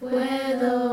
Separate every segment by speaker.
Speaker 1: puedo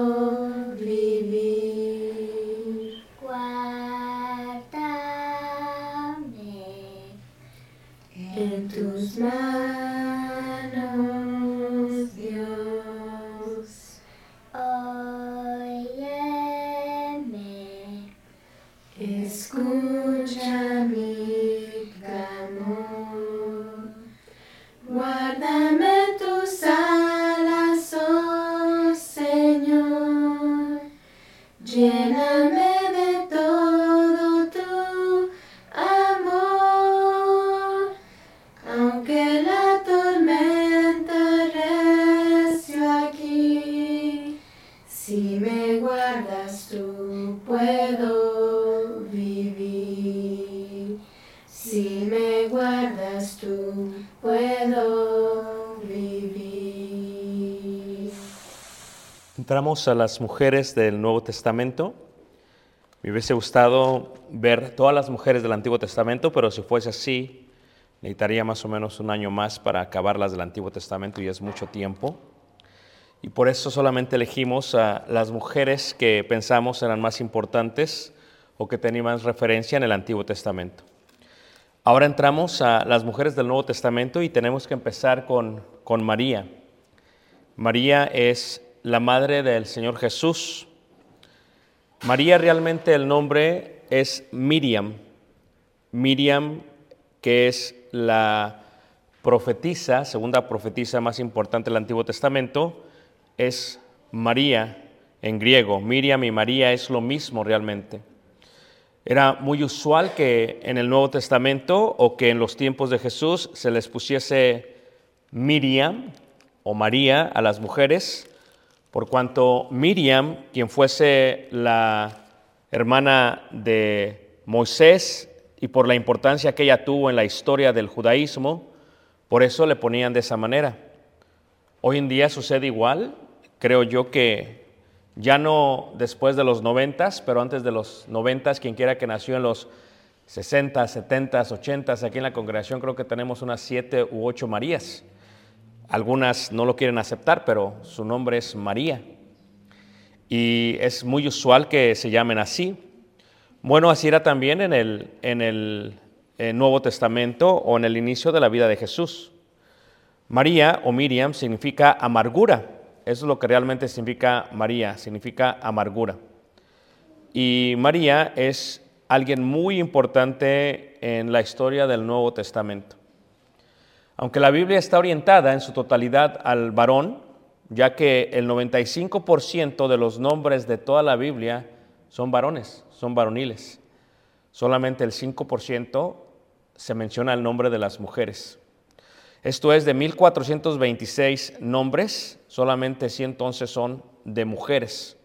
Speaker 2: A las mujeres del Nuevo Testamento. Me hubiese gustado ver todas las mujeres del Antiguo Testamento, pero si fuese así, necesitaría más o menos un año más para acabar las del Antiguo Testamento y es mucho tiempo. Y por eso solamente elegimos a las mujeres que pensamos eran más importantes o que tenían más referencia en el Antiguo Testamento. Ahora entramos a las mujeres del Nuevo Testamento y tenemos que empezar con, con María. María es la madre del Señor Jesús. María realmente el nombre es Miriam. Miriam, que es la profetisa, segunda profetisa más importante del Antiguo Testamento, es María en griego. Miriam y María es lo mismo realmente. Era muy usual que en el Nuevo Testamento o que en los tiempos de Jesús se les pusiese Miriam o María a las mujeres, por cuanto Miriam, quien fuese la hermana de Moisés y por la importancia que ella tuvo en la historia del judaísmo, por eso le ponían de esa manera. Hoy en día sucede igual, creo yo que ya no después de los noventas, pero antes de los noventas, quien quiera que nació en los 60, 70, 80, aquí en la congregación creo que tenemos unas siete u ocho Marías. Algunas no lo quieren aceptar, pero su nombre es María. Y es muy usual que se llamen así. Bueno, así era también en el, en el eh, Nuevo Testamento o en el inicio de la vida de Jesús. María o Miriam significa amargura. Eso es lo que realmente significa María, significa amargura. Y María es alguien muy importante en la historia del Nuevo Testamento. Aunque la Biblia está orientada en su totalidad al varón, ya que el 95% de los nombres de toda la Biblia son varones, son varoniles. Solamente el 5% se menciona el nombre de las mujeres. Esto es de 1426 nombres, solamente 111 son de mujeres.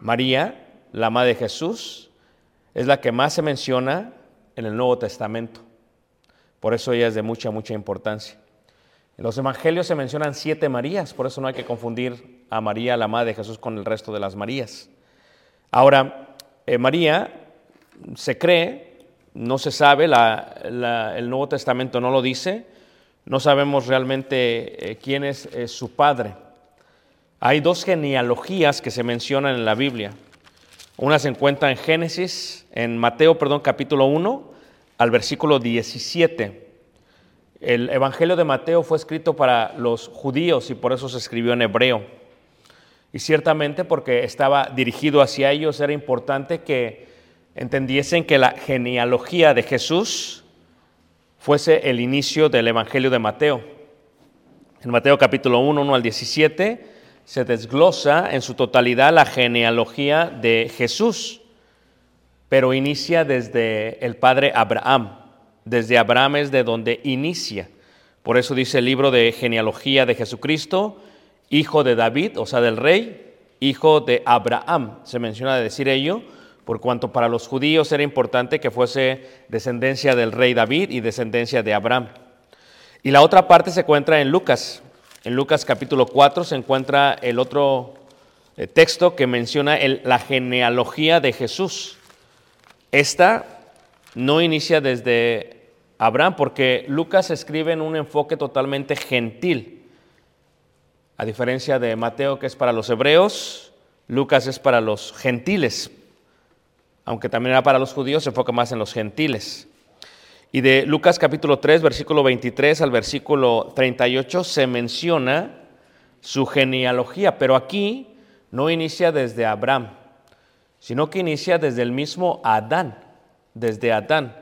Speaker 2: María, la madre de Jesús, es la que más se menciona en el Nuevo Testamento. Por eso ella es de mucha, mucha importancia. En los evangelios se mencionan siete Marías, por eso no hay que confundir a María, la madre de Jesús, con el resto de las Marías. Ahora, eh, María se cree, no se sabe, el Nuevo Testamento no lo dice, no sabemos realmente eh, quién es eh, su padre. Hay dos genealogías que se mencionan en la Biblia. Una se encuentra en Génesis, en Mateo, perdón, capítulo 1, al versículo 17. El Evangelio de Mateo fue escrito para los judíos y por eso se escribió en hebreo. Y ciertamente porque estaba dirigido hacia ellos era importante que entendiesen que la genealogía de Jesús fuese el inicio del Evangelio de Mateo. En Mateo capítulo 1, 1 al 17, se desglosa en su totalidad la genealogía de Jesús, pero inicia desde el padre Abraham. Desde Abraham es de donde inicia. Por eso dice el libro de genealogía de Jesucristo, hijo de David, o sea, del rey, hijo de Abraham. Se menciona de decir ello, por cuanto para los judíos era importante que fuese descendencia del rey David y descendencia de Abraham. Y la otra parte se encuentra en Lucas. En Lucas capítulo 4 se encuentra el otro eh, texto que menciona la genealogía de Jesús. Esta no inicia desde Abraham porque Lucas escribe en un enfoque totalmente gentil. A diferencia de Mateo que es para los hebreos, Lucas es para los gentiles. Aunque también era para los judíos, se enfoca más en los gentiles. Y de Lucas capítulo 3, versículo 23 al versículo 38 se menciona su genealogía, pero aquí no inicia desde Abraham, sino que inicia desde el mismo Adán, desde Adán,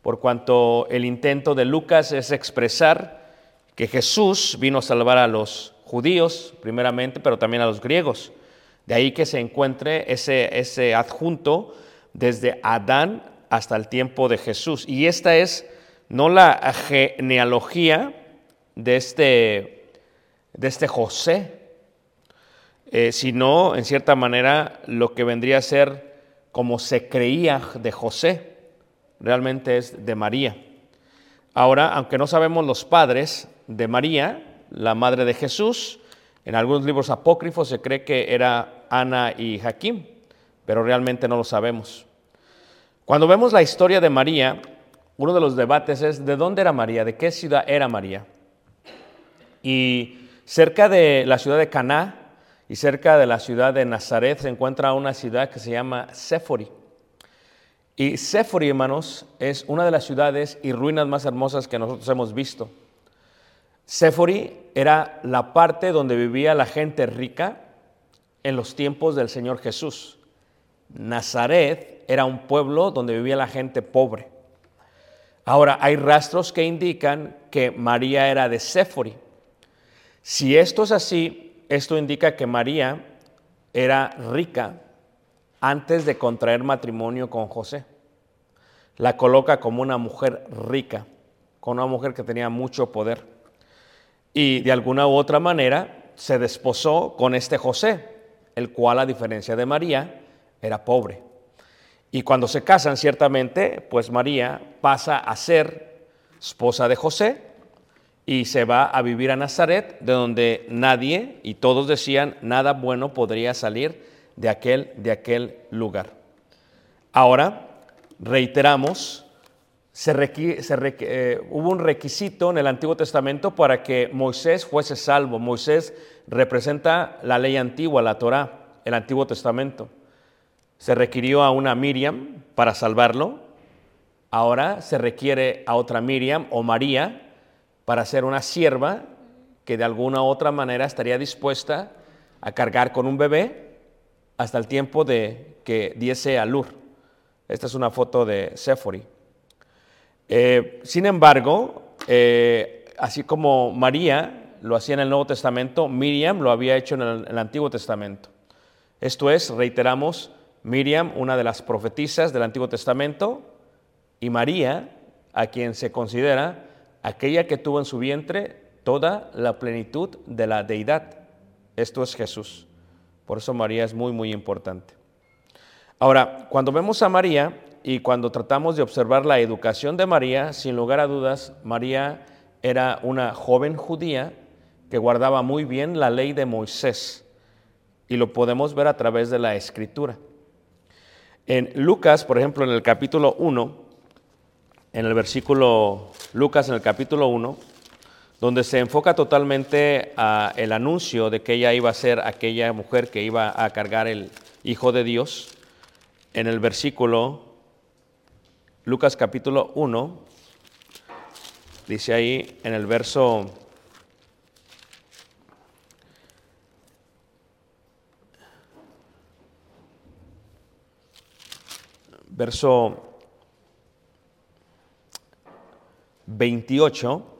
Speaker 2: por cuanto el intento de Lucas es expresar que Jesús vino a salvar a los judíos primeramente, pero también a los griegos. De ahí que se encuentre ese, ese adjunto desde Adán hasta el tiempo de Jesús. Y esta es no la genealogía de este, de este José, eh, sino en cierta manera lo que vendría a ser como se creía de José, realmente es de María. Ahora, aunque no sabemos los padres de María, la madre de Jesús, en algunos libros apócrifos se cree que era Ana y Jaquim, pero realmente no lo sabemos. Cuando vemos la historia de María, uno de los debates es de dónde era María, de qué ciudad era María. Y cerca de la ciudad de Caná y cerca de la ciudad de Nazaret se encuentra una ciudad que se llama Séfori. Y Séfori, hermanos, es una de las ciudades y ruinas más hermosas que nosotros hemos visto. Séfori era la parte donde vivía la gente rica en los tiempos del Señor Jesús. Nazaret era un pueblo donde vivía la gente pobre. Ahora, hay rastros que indican que María era de Séfori. Si esto es así, esto indica que María era rica antes de contraer matrimonio con José. La coloca como una mujer rica, como una mujer que tenía mucho poder. Y de alguna u otra manera se desposó con este José, el cual, a diferencia de María, era pobre. Y cuando se casan, ciertamente, pues María pasa a ser esposa de José y se va a vivir a Nazaret, de donde nadie, y todos decían, nada bueno podría salir de aquel, de aquel lugar. Ahora, reiteramos, se eh, hubo un requisito en el Antiguo Testamento para que Moisés fuese salvo. Moisés representa la ley antigua, la Torah, el Antiguo Testamento. Se requirió a una Miriam para salvarlo. Ahora se requiere a otra Miriam o María para ser una sierva que de alguna u otra manera estaría dispuesta a cargar con un bebé hasta el tiempo de que diese a luz. Esta es una foto de Sephori. Eh, sin embargo, eh, así como María lo hacía en el Nuevo Testamento, Miriam lo había hecho en el Antiguo Testamento. Esto es, reiteramos, Miriam, una de las profetisas del Antiguo Testamento, y María, a quien se considera aquella que tuvo en su vientre toda la plenitud de la deidad. Esto es Jesús. Por eso María es muy, muy importante. Ahora, cuando vemos a María y cuando tratamos de observar la educación de María, sin lugar a dudas, María era una joven judía que guardaba muy bien la ley de Moisés. Y lo podemos ver a través de la escritura. En Lucas, por ejemplo, en el capítulo 1, en el versículo Lucas en el capítulo 1, donde se enfoca totalmente a el anuncio de que ella iba a ser aquella mujer que iba a cargar el Hijo de Dios, en el versículo Lucas capítulo 1, dice ahí en el verso verso 28,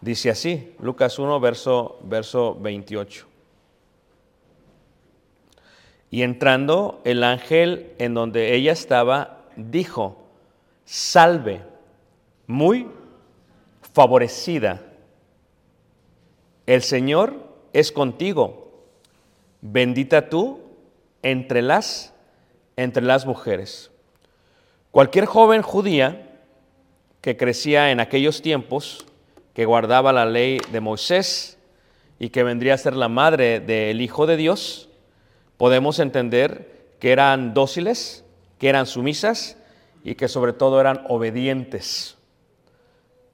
Speaker 2: Dice así, Lucas 1, verso, verso 28. Y entrando el ángel en donde ella estaba, dijo, salve, muy favorecida. El Señor es contigo, bendita tú entre las, entre las mujeres. Cualquier joven judía que crecía en aquellos tiempos, que guardaba la ley de Moisés y que vendría a ser la madre del Hijo de Dios, podemos entender que eran dóciles, que eran sumisas y que sobre todo eran obedientes.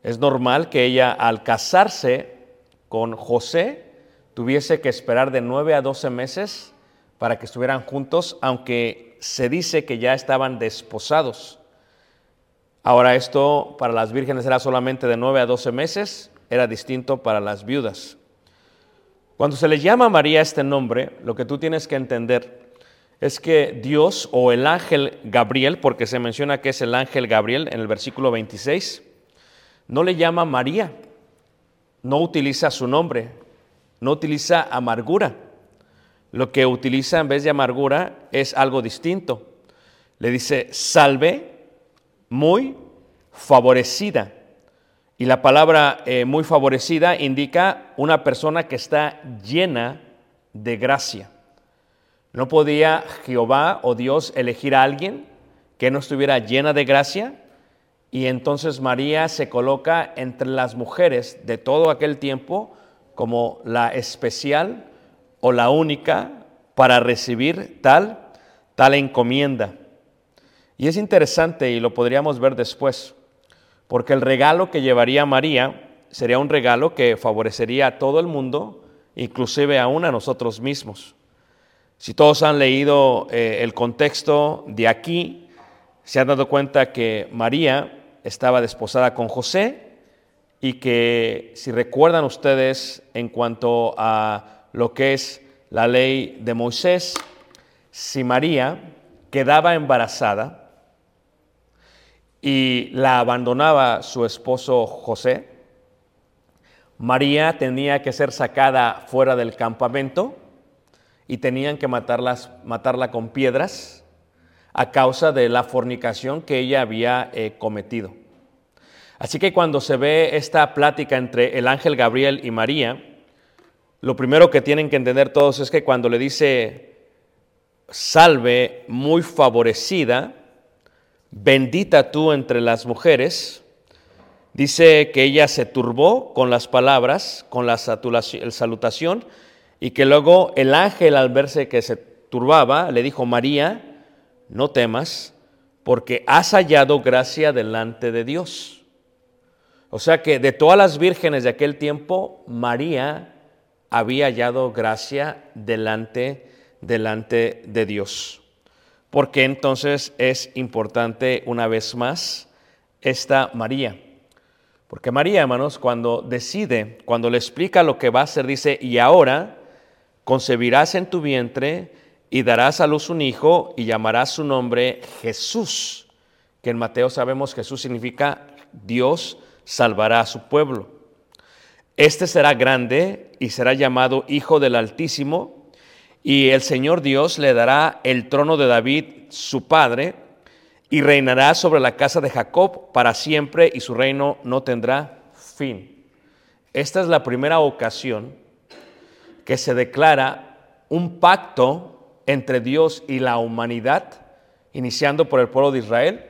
Speaker 2: Es normal que ella al casarse con José tuviese que esperar de 9 a 12 meses para que estuvieran juntos, aunque se dice que ya estaban desposados. Ahora esto para las vírgenes era solamente de 9 a 12 meses, era distinto para las viudas. Cuando se le llama a María este nombre, lo que tú tienes que entender es que Dios o el ángel Gabriel, porque se menciona que es el ángel Gabriel en el versículo 26, no le llama María, no utiliza su nombre, no utiliza amargura. Lo que utiliza en vez de amargura es algo distinto. Le dice, salve muy favorecida. Y la palabra eh, muy favorecida indica una persona que está llena de gracia. ¿No podía Jehová o Dios elegir a alguien que no estuviera llena de gracia? Y entonces María se coloca entre las mujeres de todo aquel tiempo como la especial o la única para recibir tal, tal encomienda. Y es interesante y lo podríamos ver después, porque el regalo que llevaría María sería un regalo que favorecería a todo el mundo, inclusive aún a nosotros mismos. Si todos han leído eh, el contexto de aquí, se han dado cuenta que María estaba desposada con José y que si recuerdan ustedes en cuanto a lo que es la ley de Moisés, si María quedaba embarazada, y la abandonaba su esposo José, María tenía que ser sacada fuera del campamento y tenían que matarla con piedras a causa de la fornicación que ella había eh, cometido. Así que cuando se ve esta plática entre el ángel Gabriel y María, lo primero que tienen que entender todos es que cuando le dice salve muy favorecida, bendita tú entre las mujeres, dice que ella se turbó con las palabras, con la salutación, y que luego el ángel al verse que se turbaba, le dijo, María, no temas, porque has hallado gracia delante de Dios. O sea que de todas las vírgenes de aquel tiempo, María había hallado gracia delante, delante de Dios porque entonces es importante una vez más esta María. Porque María, hermanos, cuando decide, cuando le explica lo que va a hacer, dice, y ahora concebirás en tu vientre y darás a luz un hijo y llamarás su nombre Jesús, que en Mateo sabemos Jesús significa Dios salvará a su pueblo. Este será grande y será llamado Hijo del Altísimo y el Señor Dios le dará el trono de David, su padre, y reinará sobre la casa de Jacob para siempre y su reino no tendrá fin. Esta es la primera ocasión que se declara un pacto entre Dios y la humanidad, iniciando por el pueblo de Israel,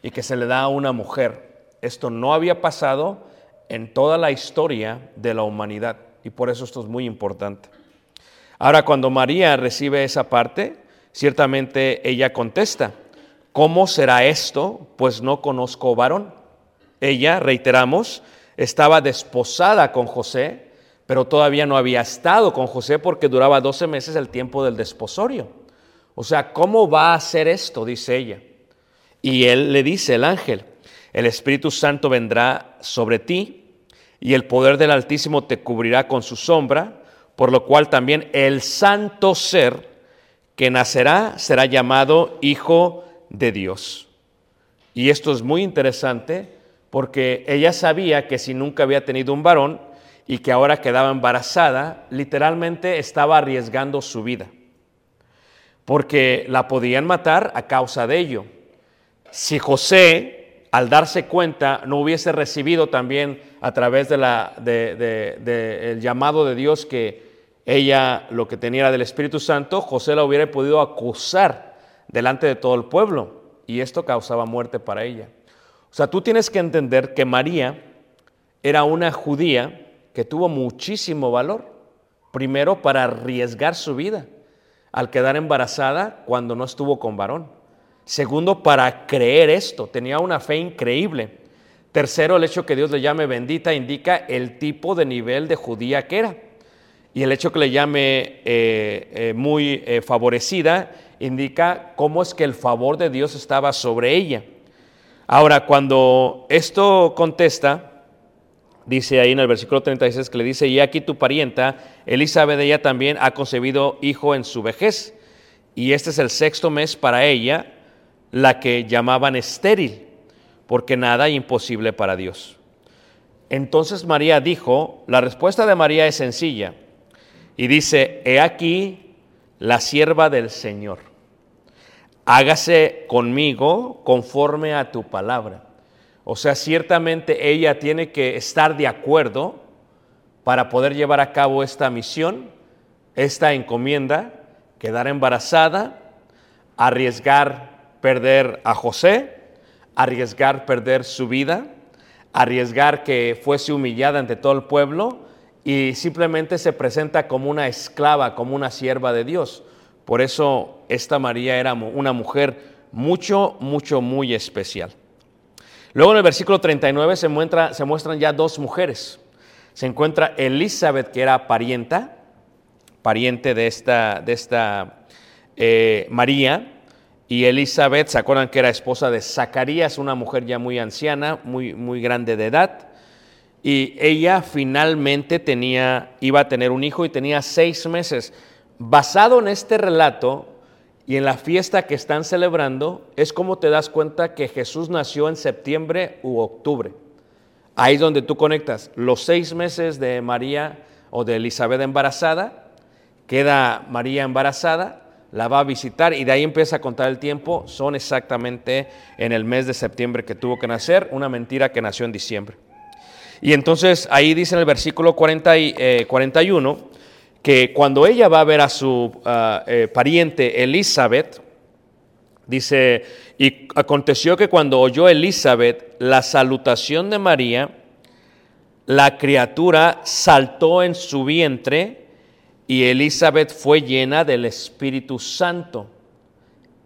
Speaker 2: y que se le da a una mujer. Esto no había pasado en toda la historia de la humanidad, y por eso esto es muy importante. Ahora, cuando María recibe esa parte, ciertamente ella contesta, ¿cómo será esto? Pues no conozco varón. Ella, reiteramos, estaba desposada con José, pero todavía no había estado con José porque duraba 12 meses el tiempo del desposorio. O sea, ¿cómo va a ser esto? Dice ella. Y él le dice, el ángel, el Espíritu Santo vendrá sobre ti y el poder del Altísimo te cubrirá con su sombra por lo cual también el santo ser que nacerá será llamado Hijo de Dios. Y esto es muy interesante porque ella sabía que si nunca había tenido un varón y que ahora quedaba embarazada, literalmente estaba arriesgando su vida, porque la podían matar a causa de ello. Si José, al darse cuenta, no hubiese recibido también a través del de llamado de Dios que ella lo que tenía era del Espíritu Santo, José la hubiera podido acusar delante de todo el pueblo y esto causaba muerte para ella. O sea, tú tienes que entender que María era una judía que tuvo muchísimo valor, primero para arriesgar su vida al quedar embarazada cuando no estuvo con varón. Segundo, para creer esto, tenía una fe increíble. Tercero, el hecho que Dios le llame bendita indica el tipo de nivel de judía que era. Y el hecho que le llame eh, eh, muy eh, favorecida indica cómo es que el favor de Dios estaba sobre ella. Ahora, cuando esto contesta, dice ahí en el versículo 36 que le dice, y aquí tu parienta, Elizabeth, ella también ha concebido hijo en su vejez, y este es el sexto mes para ella, la que llamaban estéril, porque nada imposible para Dios. Entonces María dijo, la respuesta de María es sencilla, y dice, he aquí la sierva del Señor. Hágase conmigo conforme a tu palabra. O sea, ciertamente ella tiene que estar de acuerdo para poder llevar a cabo esta misión, esta encomienda, quedar embarazada, arriesgar perder a José, arriesgar perder su vida, arriesgar que fuese humillada ante todo el pueblo y simplemente se presenta como una esclava, como una sierva de Dios. Por eso esta María era una mujer mucho, mucho, muy especial. Luego en el versículo 39 se, muestra, se muestran ya dos mujeres. Se encuentra Elizabeth, que era parienta, pariente de esta, de esta eh, María, y Elizabeth, ¿se acuerdan que era esposa de Zacarías, una mujer ya muy anciana, muy, muy grande de edad? Y ella finalmente tenía, iba a tener un hijo y tenía seis meses. Basado en este relato y en la fiesta que están celebrando, es como te das cuenta que Jesús nació en septiembre u octubre. Ahí es donde tú conectas los seis meses de María o de Elizabeth embarazada, queda María embarazada, la va a visitar y de ahí empieza a contar el tiempo, son exactamente en el mes de septiembre que tuvo que nacer, una mentira que nació en diciembre. Y entonces ahí dice en el versículo 40 y, 41 eh, que cuando ella va a ver a su ah, eh, pariente Elizabeth, dice, y aconteció que cuando oyó Elizabeth la salutación de María, la criatura saltó en su vientre y Elizabeth fue llena del Espíritu Santo.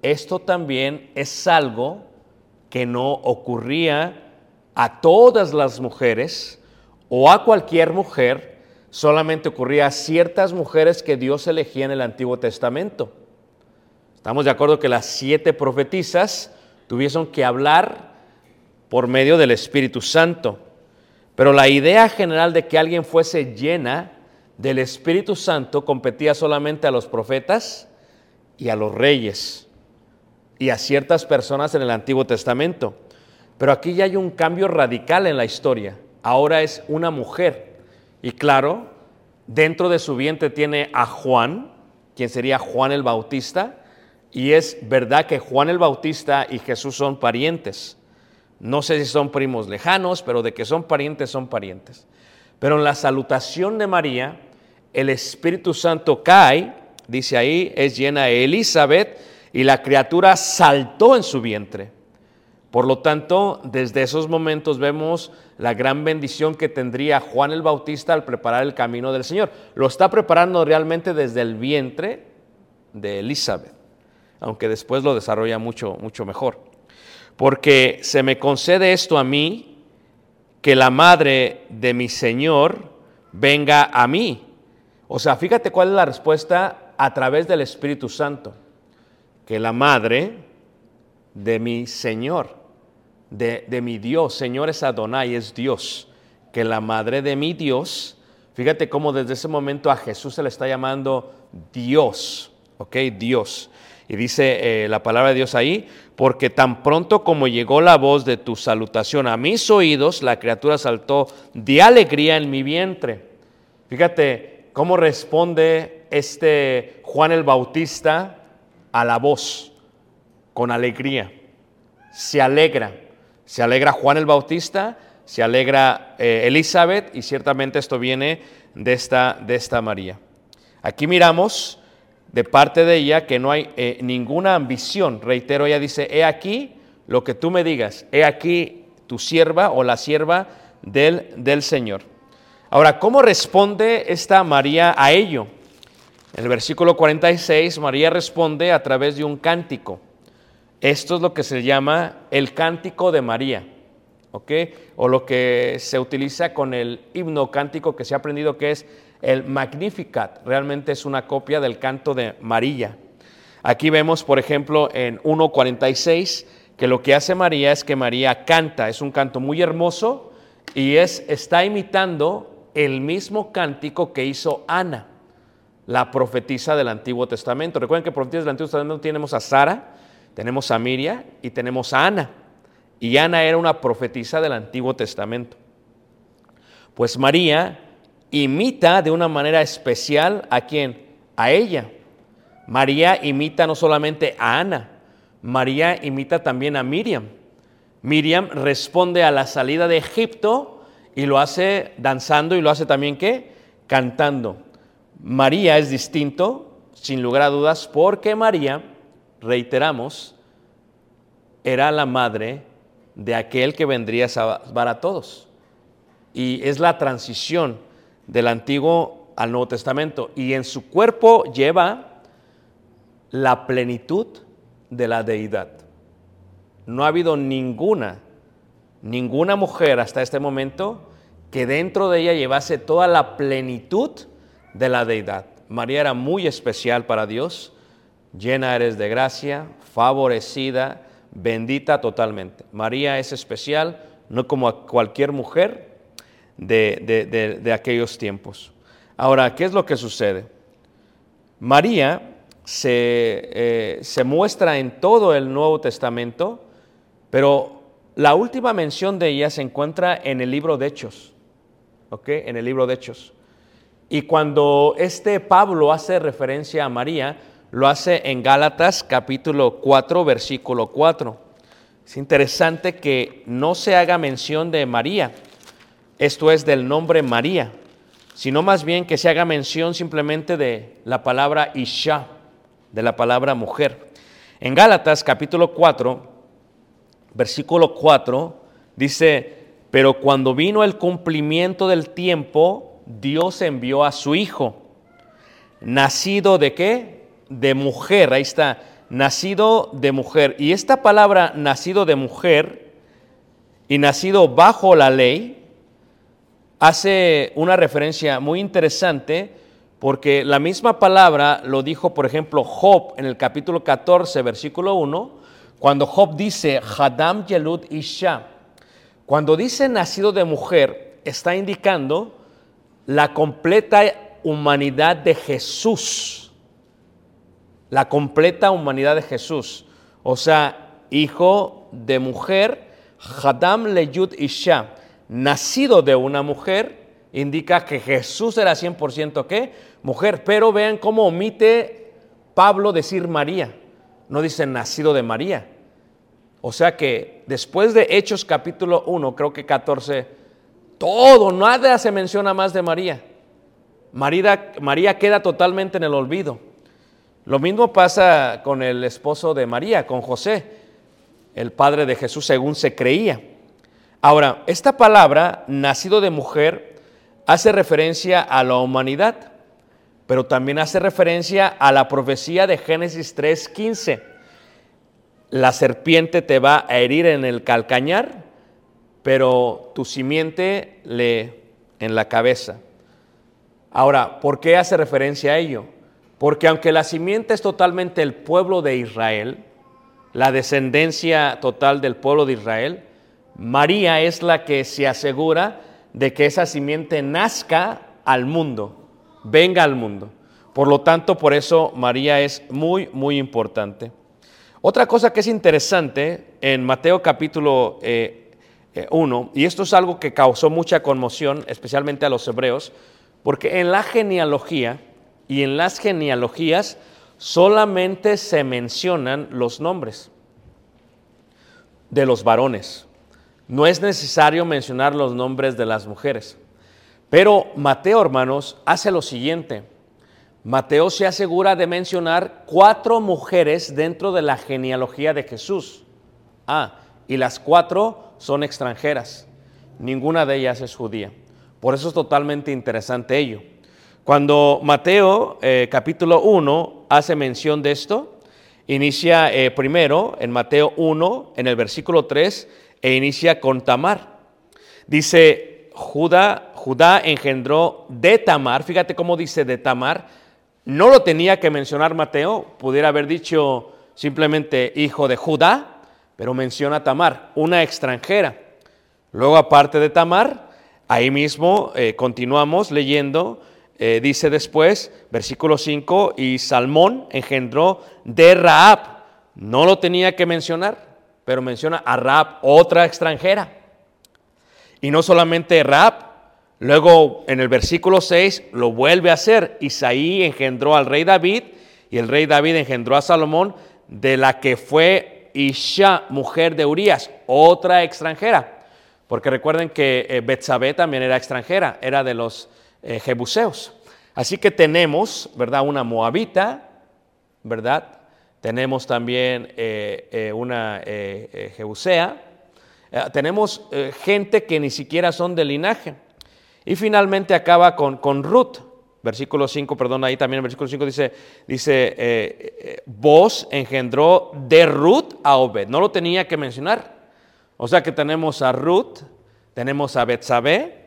Speaker 2: Esto también es algo que no ocurría a todas las mujeres o a cualquier mujer, solamente ocurría a ciertas mujeres que Dios elegía en el Antiguo Testamento. Estamos de acuerdo que las siete profetisas tuvieron que hablar por medio del Espíritu Santo. Pero la idea general de que alguien fuese llena del Espíritu Santo competía solamente a los profetas y a los reyes y a ciertas personas en el Antiguo Testamento. Pero aquí ya hay un cambio radical en la historia. Ahora es una mujer. Y claro, dentro de su vientre tiene a Juan, quien sería Juan el Bautista. Y es verdad que Juan el Bautista y Jesús son parientes. No sé si son primos lejanos, pero de que son parientes, son parientes. Pero en la salutación de María, el Espíritu Santo cae, dice ahí, es llena de Elizabeth, y la criatura saltó en su vientre. Por lo tanto, desde esos momentos vemos la gran bendición que tendría Juan el Bautista al preparar el camino del Señor. Lo está preparando realmente desde el vientre de Elizabeth, aunque después lo desarrolla mucho, mucho mejor. Porque se me concede esto a mí, que la madre de mi Señor venga a mí. O sea, fíjate cuál es la respuesta a través del Espíritu Santo. Que la madre de mi Señor de, mi Dios. Señor es Adonai, es Dios. Que la madre de mi Dios, fíjate cómo desde ese momento a Jesús se le está llamando Dios, ¿ok? Dios. Y dice eh, la palabra de Dios ahí, porque tan pronto como llegó la voz de tu salutación a mis oídos, la criatura saltó de alegría en mi vientre. Fíjate cómo responde este Juan el Bautista a la voz, con alegría. Se alegra. Se alegra Juan el Bautista, se alegra eh, Elizabeth y ciertamente esto viene de esta, de esta María. Aquí miramos de parte de ella que no hay eh, ninguna ambición. Reitero, ella dice, he aquí lo que tú me digas, he aquí tu sierva o la sierva del, del Señor. Ahora, ¿cómo responde esta María a ello? En el versículo 46, María responde a través de un cántico. Esto es lo que se llama el cántico de María, ¿ok? O lo que se utiliza con el himno cántico que se ha aprendido que es el Magnificat realmente es una copia del canto de María. Aquí vemos, por ejemplo, en 1.46, que lo que hace María es que María canta, es un canto muy hermoso y es, está imitando el mismo cántico que hizo Ana, la profetisa del Antiguo Testamento. Recuerden que profetisas del Antiguo Testamento tenemos a Sara, tenemos a Miriam y tenemos a Ana. Y Ana era una profetisa del Antiguo Testamento. Pues María imita de una manera especial a quién? A ella. María imita no solamente a Ana, María imita también a Miriam. Miriam responde a la salida de Egipto y lo hace danzando y lo hace también qué? Cantando. María es distinto, sin lugar a dudas, porque María, reiteramos, era la madre de aquel que vendría a salvar a todos. Y es la transición del Antiguo al Nuevo Testamento y en su cuerpo lleva la plenitud de la deidad. No ha habido ninguna, ninguna mujer hasta este momento que dentro de ella llevase toda la plenitud de la deidad. María era muy especial para Dios, llena eres de gracia, favorecida, bendita totalmente. María es especial, no como cualquier mujer, de, aquellos tiempos. Ahora, ¿qué es lo que sucede? María se, eh, se, muestra en todo el Nuevo Testamento, pero la última mención de ella se encuentra en el libro de Hechos, ¿ok? En el libro de Hechos. Y cuando este Pablo hace referencia a María, lo hace en Gálatas capítulo 4, versículo 4. Es interesante que no se haga mención de María, esto es del nombre María, sino más bien que se haga mención simplemente de la palabra Isha, de la palabra mujer. En Gálatas capítulo 4, versículo 4, dice, pero cuando vino el cumplimiento del tiempo, Dios envió a su Hijo, nacido de qué? De mujer, ahí está, nacido de mujer. Y esta palabra nacido de mujer y nacido bajo la ley, hace una referencia muy interesante porque la misma palabra lo dijo, por ejemplo, Job en el capítulo 14, versículo 1, cuando Job dice, Hadam Yelud Isha. Cuando dice nacido de mujer, está indicando la completa humanidad de Jesús. La completa humanidad de Jesús. O sea, hijo de mujer, Hadam Leyud Isha nacido de una mujer, indica que Jesús era 100% qué? Mujer. Pero vean cómo omite Pablo decir María. No dice nacido de María. O sea que después de Hechos capítulo 1, creo que 14, todo, nada se menciona más de María. María, María queda totalmente en el olvido. Lo mismo pasa con el esposo de María, con José, el padre de Jesús según se creía. Ahora, esta palabra, nacido de mujer, hace referencia a la humanidad, pero también hace referencia a la profecía de Génesis 3:15. La serpiente te va a herir en el calcañar, pero tu simiente le en la cabeza. Ahora, ¿por qué hace referencia a ello? Porque aunque la simiente es totalmente el pueblo de Israel, la descendencia total del pueblo de Israel, María es la que se asegura de que esa simiente nazca al mundo, venga al mundo. Por lo tanto, por eso María es muy, muy importante. Otra cosa que es interesante en Mateo capítulo 1, eh, eh, y esto es algo que causó mucha conmoción, especialmente a los hebreos, porque en la genealogía y en las genealogías solamente se mencionan los nombres de los varones. No es necesario mencionar los nombres de las mujeres. Pero Mateo, hermanos, hace lo siguiente. Mateo se asegura de mencionar cuatro mujeres dentro de la genealogía de Jesús. Ah, y las cuatro son extranjeras. Ninguna de ellas es judía. Por eso es totalmente interesante ello. Cuando Mateo eh, capítulo 1 hace mención de esto, inicia eh, primero en Mateo 1, en el versículo 3, e inicia con Tamar. Dice, Judá, Judá engendró de Tamar, fíjate cómo dice de Tamar, no lo tenía que mencionar Mateo, pudiera haber dicho simplemente hijo de Judá, pero menciona Tamar, una extranjera. Luego, aparte de Tamar, ahí mismo eh, continuamos leyendo, eh, dice después, versículo 5, y Salmón engendró de Raab. No lo tenía que mencionar, pero menciona a Raab, otra extranjera. Y no solamente Raab, Luego en el versículo 6 lo vuelve a hacer. Isaí engendró al rey David y el rey David engendró a Salomón de la que fue Isha, mujer de Urias, otra extranjera. Porque recuerden que eh, Betsabé también era extranjera, era de los eh, jebuseos. Así que tenemos, ¿verdad? Una moabita, ¿verdad? Tenemos también eh, una jebusea. tenemos gente que ni siquiera son de linaje. Y finalmente acaba con, con Ruth, versículo 5, perdón, ahí también el versículo 5 dice, dice, eh, eh, vos engendró de Ruth a Obed. No lo tenía que mencionar. O sea que tenemos a Ruth, tenemos a Betsabé,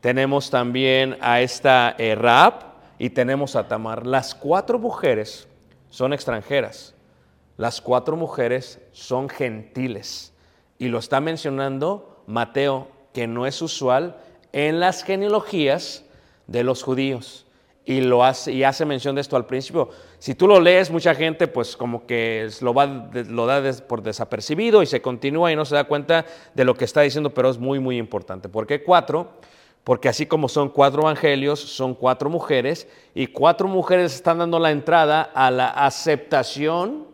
Speaker 2: tenemos también a esta eh, Raab y tenemos a Tamar. Las cuatro mujeres son extranjeras. Las cuatro mujeres son gentiles. Y lo está mencionando Mateo, que no es usual en las genealogías de los judíos. Y, lo hace, y hace mención de esto al principio. Si tú lo lees, mucha gente pues como que lo, va, lo da por desapercibido y se continúa y no se da cuenta de lo que está diciendo, pero es muy, muy importante. ¿Por qué cuatro? Porque así como son cuatro evangelios, son cuatro mujeres y cuatro mujeres están dando la entrada a la aceptación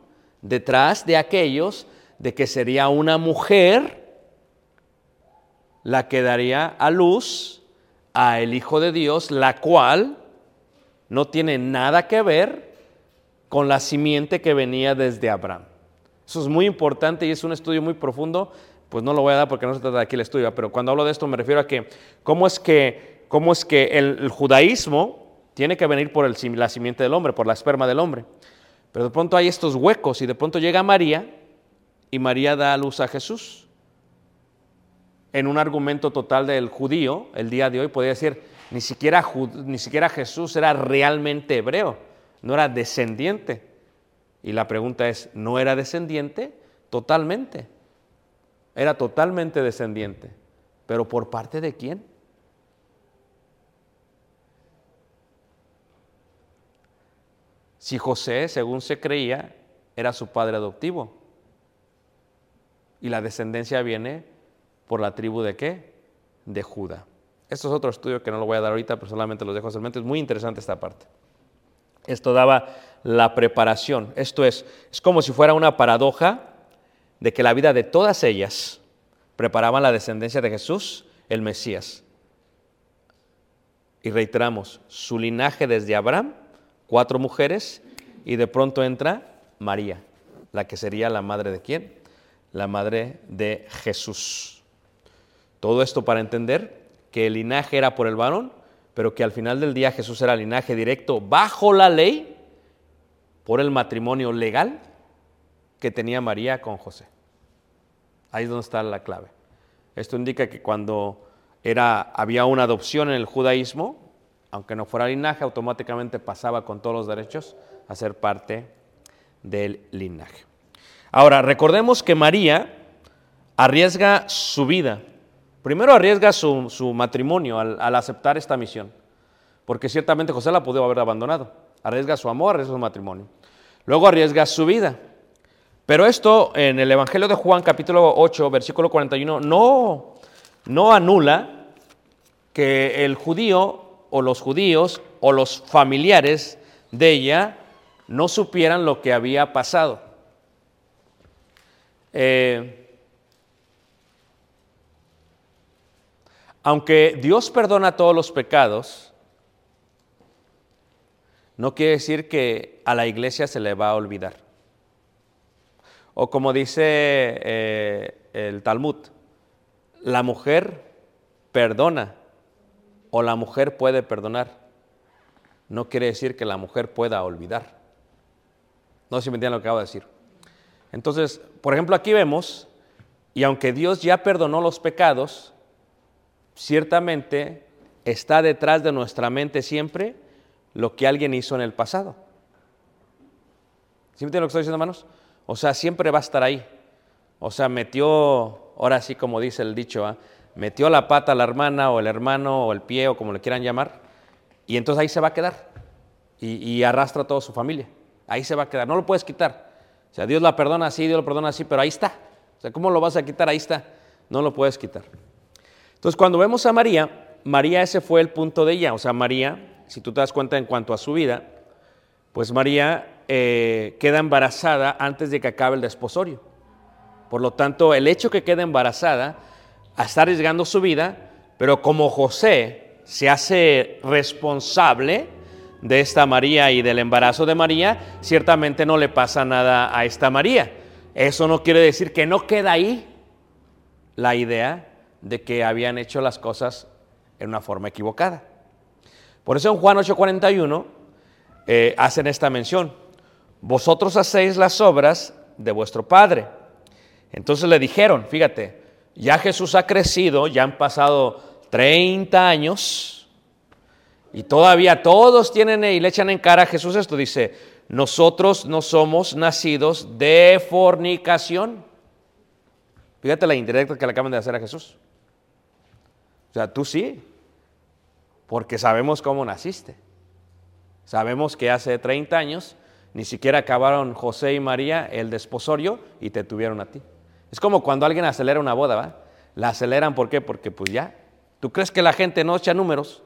Speaker 2: detrás de aquellos de que sería una mujer la que daría a luz a el Hijo de Dios, la cual no tiene nada que ver con la simiente que venía desde Abraham. Eso es muy importante y es un estudio muy profundo, pues no lo voy a dar porque no se trata de aquí el estudio, pero cuando hablo de esto me refiero a que cómo es que, cómo es que el, judaísmo tiene que venir por el, la simiente del hombre, por la esperma del hombre. Pero de pronto hay estos huecos y de pronto llega María y María da a luz a Jesús en un argumento total del judío, el día de hoy, podría decir, ni siquiera, ni siquiera Jesús era realmente hebreo, no era descendiente. Y la pregunta es, ¿no era descendiente? Totalmente. Era totalmente descendiente. ¿Pero por parte de quién? Si José, según se creía, era su padre adoptivo. Y la descendencia viene por la tribu de qué? De Judá. Esto es otro estudio que no lo voy a dar ahorita, pero solamente los dejo mente. Es muy interesante esta parte. Esto daba la preparación. Esto es, es como si fuera una paradoja de que la vida de todas ellas preparaban la descendencia de Jesús, el Mesías. Y reiteramos, su linaje desde Abraham, cuatro mujeres, y de pronto entra María, la que sería la madre de quién? La madre de Jesús. Todo esto para entender que el linaje era por el varón, pero que al final del día Jesús era linaje directo bajo la ley por el matrimonio legal que tenía María con José. Ahí es donde está la clave. Esto indica que cuando era, había una adopción en el judaísmo, aunque no fuera linaje, automáticamente pasaba con todos los derechos a ser parte del linaje. Ahora, recordemos que María arriesga su vida Primero arriesga su, matrimonio al, aceptar esta misión, porque ciertamente José la pudo haber abandonado. Arriesga su amor, arriesga su matrimonio. Luego arriesga su vida. Pero esto en el Evangelio de Juan capítulo 8, versículo 41, no, no anula que el judío o los judíos o los familiares de ella no supieran lo que había pasado. Eh, aunque Dios perdona todos los pecados, no quiere decir que a la iglesia se le va a olvidar. O como dice eh, el Talmud, la mujer perdona o la mujer puede perdonar. No quiere decir que la mujer pueda olvidar. No sé si me entienden lo que acabo de decir. Entonces, por ejemplo, aquí vemos, y aunque Dios ya perdonó los pecados, ciertamente está detrás de nuestra mente siempre lo que alguien hizo en el pasado. ¿Sí me entienden lo que estoy diciendo, hermanos? O sea, siempre va a estar ahí. O sea, metió, ahora sí como dice el dicho, ¿ah? metió la pata a la hermana o el hermano o el pie o como le quieran llamar, y entonces ahí se va a quedar y, arrastra a toda su familia. Ahí se va a quedar, no lo puedes quitar. O sea, Dios la perdona así, Dios lo perdona así, pero ahí está. O sea, ¿cómo lo vas a quitar? Ahí está. No lo puedes quitar. Entonces, cuando vemos a María, María ese fue el punto de ella. O sea, María si tú te das cuenta en cuanto a su vida, pues María eh, queda embarazada antes de que acabe el desposorio. Por lo tanto, el hecho que quede embarazada, está arriesgando su vida, pero como José se hace responsable de esta María y del embarazo de María, ciertamente no le pasa nada a esta María. Eso no quiere decir que no queda ahí la idea de que habían hecho las cosas en una forma equivocada. Por eso en Juan 8:41 eh, hacen esta mención. Vosotros hacéis las obras de vuestro Padre. Entonces le dijeron, fíjate, ya Jesús ha crecido, ya han pasado 30 años y todavía todos tienen y le echan en cara a Jesús esto. Dice, nosotros no somos nacidos de fornicación. Fíjate la indirecta que le acaban de hacer a Jesús. O sea, tú sí, porque sabemos cómo naciste. Sabemos que hace 30 años ni siquiera acabaron José y María el desposorio y te tuvieron a ti. Es como cuando alguien acelera una boda, ¿va? La aceleran, ¿por qué? Porque pues ya. ¿Tú crees que la gente no echa números?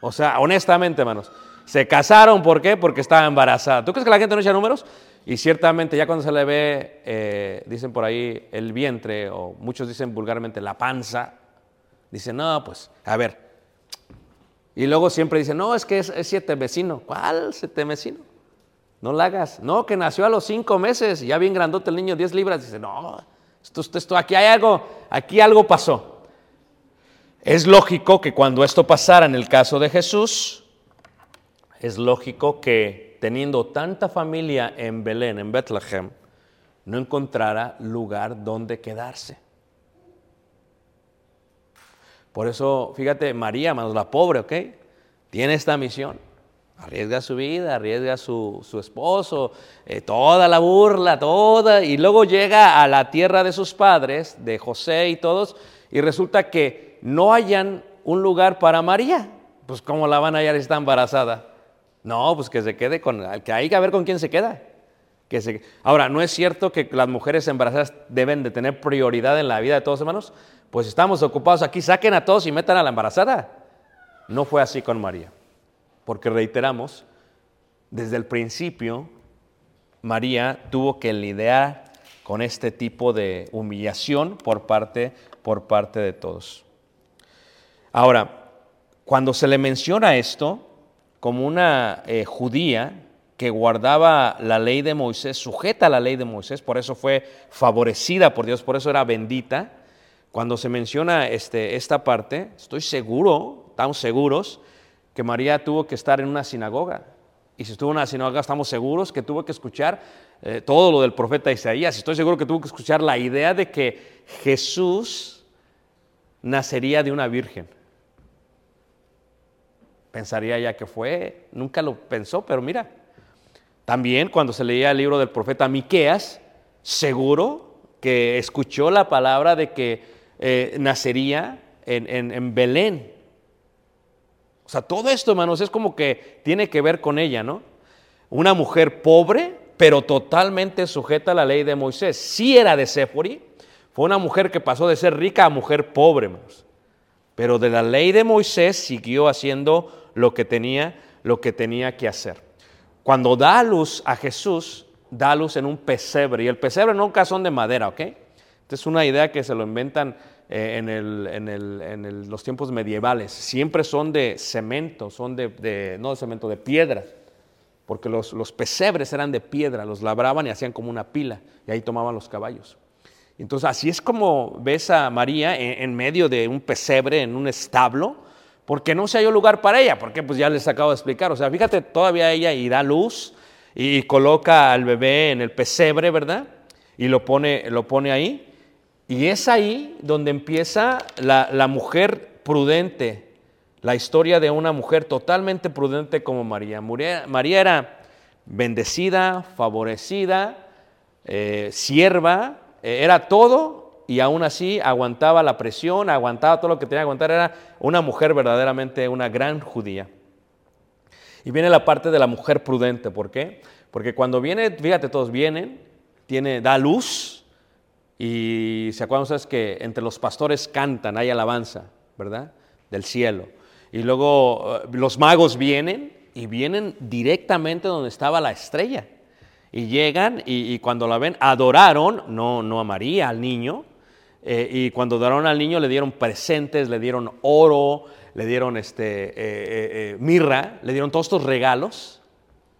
Speaker 2: O sea, honestamente, hermanos, se casaron, ¿por qué? Porque estaba embarazada. ¿Tú crees que la gente no echa números? Y ciertamente ya cuando se le ve, eh, dicen por ahí, el vientre, o muchos dicen vulgarmente la panza, dicen, no, pues, a ver, y luego siempre dicen, no, es que es, siete vecino. ¿Cuál siete vecino? No la hagas. No, que nació a los cinco meses, ya bien grandote el niño, 10 libras. Dice, no, esto, esto, aquí hay algo, aquí algo pasó. Es lógico que cuando esto pasara en el caso de Jesús, es lógico que teniendo tanta familia en Belén, en Bethlehem, no encontrara lugar donde quedarse. Por eso, fíjate, María, más la pobre, ¿ok? Tiene esta misión. Arriesga su vida, arriesga su, su esposo, eh, toda la burla, toda, y luego llega a la tierra de sus padres, de José y todos, y resulta que no hayan un lugar para María. Pues ¿cómo la van a hallar está embarazada? No, pues que se quede con, que hay que ver con quién se queda. Que se, ahora, ¿no es cierto que las mujeres embarazadas deben de tener prioridad en la vida de todos hermanos? pues estamos ocupados aquí, saquen a todos y metan a la embarazada. No fue así con María, porque reiteramos, desde el principio María tuvo que lidiar con este tipo de humillación por parte, por parte de todos. Ahora, cuando se le menciona esto como una eh, judía que guardaba la ley de Moisés, sujeta a la ley de Moisés, por eso fue favorecida por Dios, por eso era bendita, cuando se menciona este, esta parte, estoy seguro, estamos seguros, que María tuvo que estar en una sinagoga. Y si estuvo en una sinagoga, estamos seguros que tuvo que escuchar eh, todo lo del profeta Isaías. Estoy seguro que tuvo que escuchar la idea de que Jesús nacería de una virgen. Pensaría ya que fue, nunca lo pensó, pero mira, también cuando se leía el libro del profeta Miqueas, seguro que escuchó la palabra de que eh, nacería en, Belén. O sea, todo esto, hermanos, es como que tiene que ver con ella, ¿no? Una mujer pobre, pero totalmente sujeta a la ley de Moisés. Sí era de Séfori, fue una mujer que pasó de ser rica a mujer pobre, hermanos. Pero de la ley de Moisés siguió haciendo lo que tenía, lo que tenía que hacer. Cuando da luz a Jesús, da luz en un pesebre. Y el pesebre nunca son de madera, ¿ok? Esta es una idea que se lo inventan eh, en, los tiempos medievales. Siempre son de cemento, son de, no de cemento, de piedra. Porque los, los, pesebres eran de piedra, los labraban y hacían como una pila. Y ahí tomaban los caballos. Entonces así es como ves a María en, medio de un pesebre, en un establo, porque no se halló lugar para ella, porque pues ya les acabo de explicar. O sea, fíjate, todavía ella y da luz y coloca al bebé en el pesebre, ¿verdad? Y lo pone, lo pone ahí. Y es ahí donde empieza la, mujer prudente, la historia de una mujer totalmente prudente como María. María, era bendecida, favorecida, eh, sierva, eh, era todo y aún así aguantaba la presión, aguantaba todo lo que tenía que aguantar, era una mujer verdaderamente, una gran judía. Y viene la parte de la mujer prudente, ¿por qué? Porque cuando viene, fíjate, todos vienen, tiene, da luz, y se acuerdan ustedes que entre los pastores cantan, hay alabanza, ¿verdad? Del cielo. Y luego eh, los magos vienen y vienen directamente donde estaba la estrella. Y llegan y, cuando la ven, adoraron, no, no a María, al niño. Eh, y cuando adoraron al niño le dieron presentes, le dieron oro, le dieron este, eh, mirra, le dieron todos estos regalos,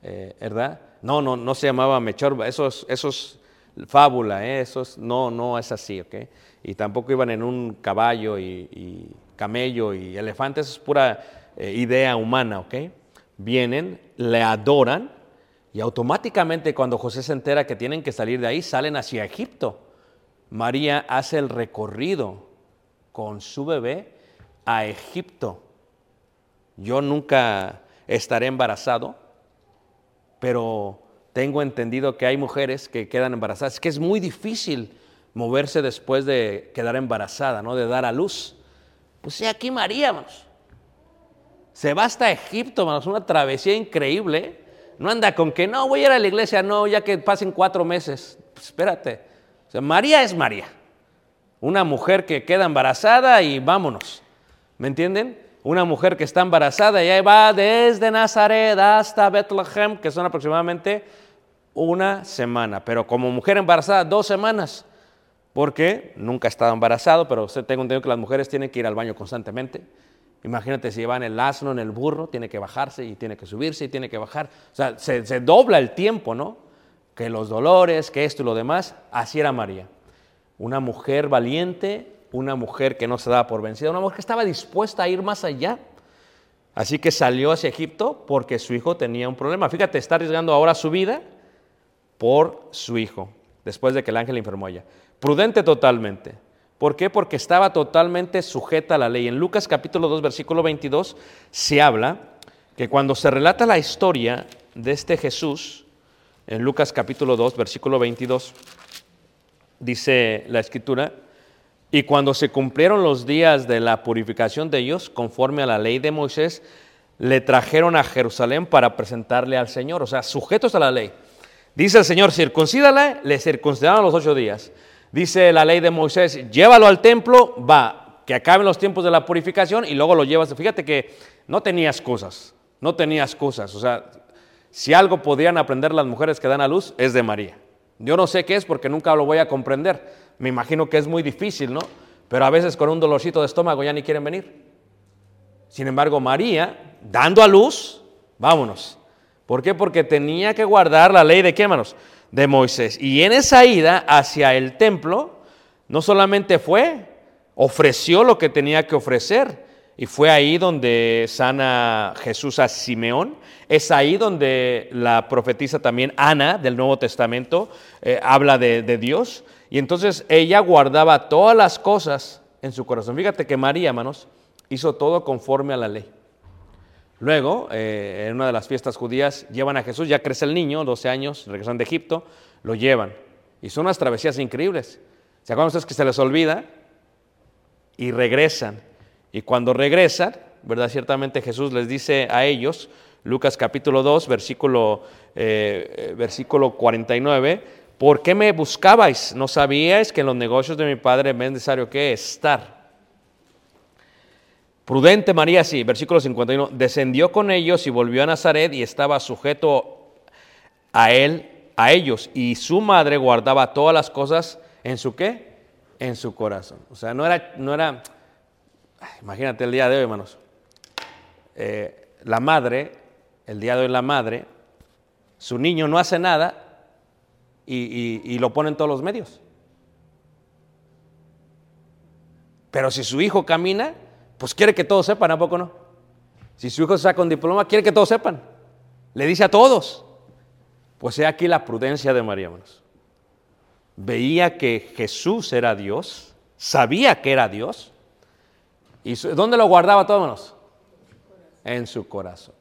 Speaker 2: ¿verdad? No, no, no se llamaba es, eso es fábula, eso no, no es así, ¿ok? Y tampoco iban en un caballo y, y camello y elefante, eso es pura idea humana, ¿ok? Vienen, le adoran y automáticamente cuando José se entera que tienen que salir de ahí, salen hacia Egipto. María hace el recorrido con su bebé a Egipto. Yo nunca estaré embarazado, pero tengo entendido que hay mujeres que quedan embarazadas. Que es muy difícil moverse después de quedar embarazada, ¿no? De dar a luz. Pues sí, aquí María, vamos. Se va hasta Egipto, vamos, una travesía increíble. No anda con que no voy a ir a la iglesia, no, ya que pasen cuatro meses. Pues espérate. O sea, María es María. Una mujer que queda embarazada y vámonos. ¿Me entienden? Una mujer que está embarazada y ahí va desde Nazaret hasta Bethlehem, que son aproximadamente una semana. Pero como mujer embarazada, dos semanas. Porque nunca he estado embarazado, pero tengo entendido que las mujeres tienen que ir al baño constantemente. Imagínate si llevan el asno en el burro, tiene que bajarse y tiene que subirse y tiene que bajar. O sea, se, dobla el tiempo, ¿no? Que los dolores, que esto y lo demás. Así era María. Una mujer valiente, una mujer que no se daba por vencida, una mujer que estaba dispuesta a ir más allá. Así que salió hacia Egipto porque su hijo tenía un problema. Fíjate, está arriesgando ahora su vida por su hijo, después de que el ángel enfermó a ella. Prudente totalmente. ¿Por qué? Porque estaba totalmente sujeta a la ley. En Lucas capítulo 2, versículo 22, se habla que cuando se relata la historia de este Jesús, en Lucas capítulo 2, versículo 22, dice la escritura, y cuando se cumplieron los días de la purificación de ellos, conforme a la ley de Moisés, le trajeron a Jerusalén para presentarle al Señor, o sea, sujetos a la ley. Dice el Señor, circuncídale, le circuncidaron los ocho días. Dice la ley de Moisés, llévalo al templo, va, que acaben los tiempos de la purificación y luego lo llevas. Fíjate que no tenías cosas, no tenías cosas. O sea, si algo podrían aprender las mujeres que dan a luz, es de María. Yo no sé qué es porque nunca lo voy a comprender. Me imagino que es muy difícil, ¿no? Pero a veces con un dolorcito de estómago ya ni quieren venir. Sin embargo, María, dando a luz, vámonos. ¿Por qué? Porque tenía que guardar la ley de qué, hermanos? de Moisés. Y en esa ida hacia el templo, no solamente fue, ofreció lo que tenía que ofrecer. Y fue ahí donde sana Jesús a Simeón. Es ahí donde la profetisa también Ana del Nuevo Testamento eh, habla de, de Dios. Y entonces ella guardaba todas las cosas en su corazón. Fíjate que María, hermanos, hizo todo conforme a la ley. Luego, eh, en una de las fiestas judías, llevan a Jesús, ya crece el niño, 12 años, regresan de Egipto, lo llevan. Y son unas travesías increíbles. ¿Se acuerdan ustedes que se les olvida? Y regresan. Y cuando regresan, ¿verdad? Ciertamente Jesús les dice a ellos, Lucas capítulo 2, versículo, eh, eh, versículo 49. ¿Por qué me buscabais? ¿No sabíais que en los negocios de mi padre es necesario que estar? Prudente María, sí, versículo 51, descendió con ellos y volvió a Nazaret y estaba sujeto a él, a ellos, y su madre guardaba todas las cosas en su qué? En su corazón. O sea, no era, no era, imagínate el día de hoy, hermanos. Eh, la madre, el día de hoy la madre, su niño no hace nada y, y lo pone en todos los medios. Pero si su hijo camina, pues quiere que todos sepan, ¿a poco no? Si su hijo saca un diploma, quiere que todos sepan. Le dice a todos. Pues he aquí la prudencia de María, hermanos. Veía que Jesús era Dios, sabía que era Dios. ¿Y dónde lo guardaba todo, hermanos? En su corazón.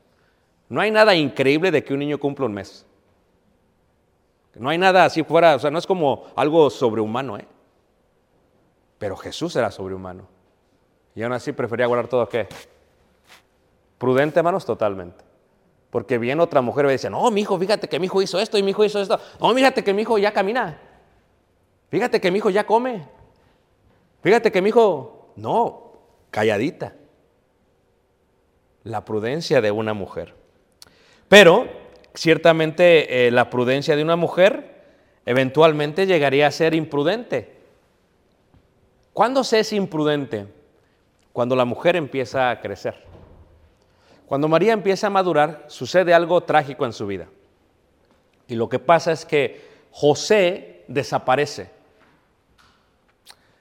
Speaker 2: No hay nada increíble de que un niño cumpla un mes. No hay nada así fuera, o sea, no es como algo sobrehumano, ¿eh? Pero Jesús era sobrehumano. Y aún así prefería guardar todo qué? Prudente, hermanos, totalmente. Porque viene otra mujer y dice, no, mi hijo, fíjate que mi hijo hizo esto y mi hijo hizo esto. No, fíjate que mi hijo ya camina. Fíjate que mi hijo ya come. Fíjate que mi hijo, no, calladita. La prudencia de una mujer. Pero ciertamente eh, la prudencia de una mujer eventualmente llegaría a ser imprudente. ¿Cuándo se es imprudente? cuando la mujer empieza a crecer. Cuando María empieza a madurar, sucede algo trágico en su vida. Y lo que pasa es que José desaparece.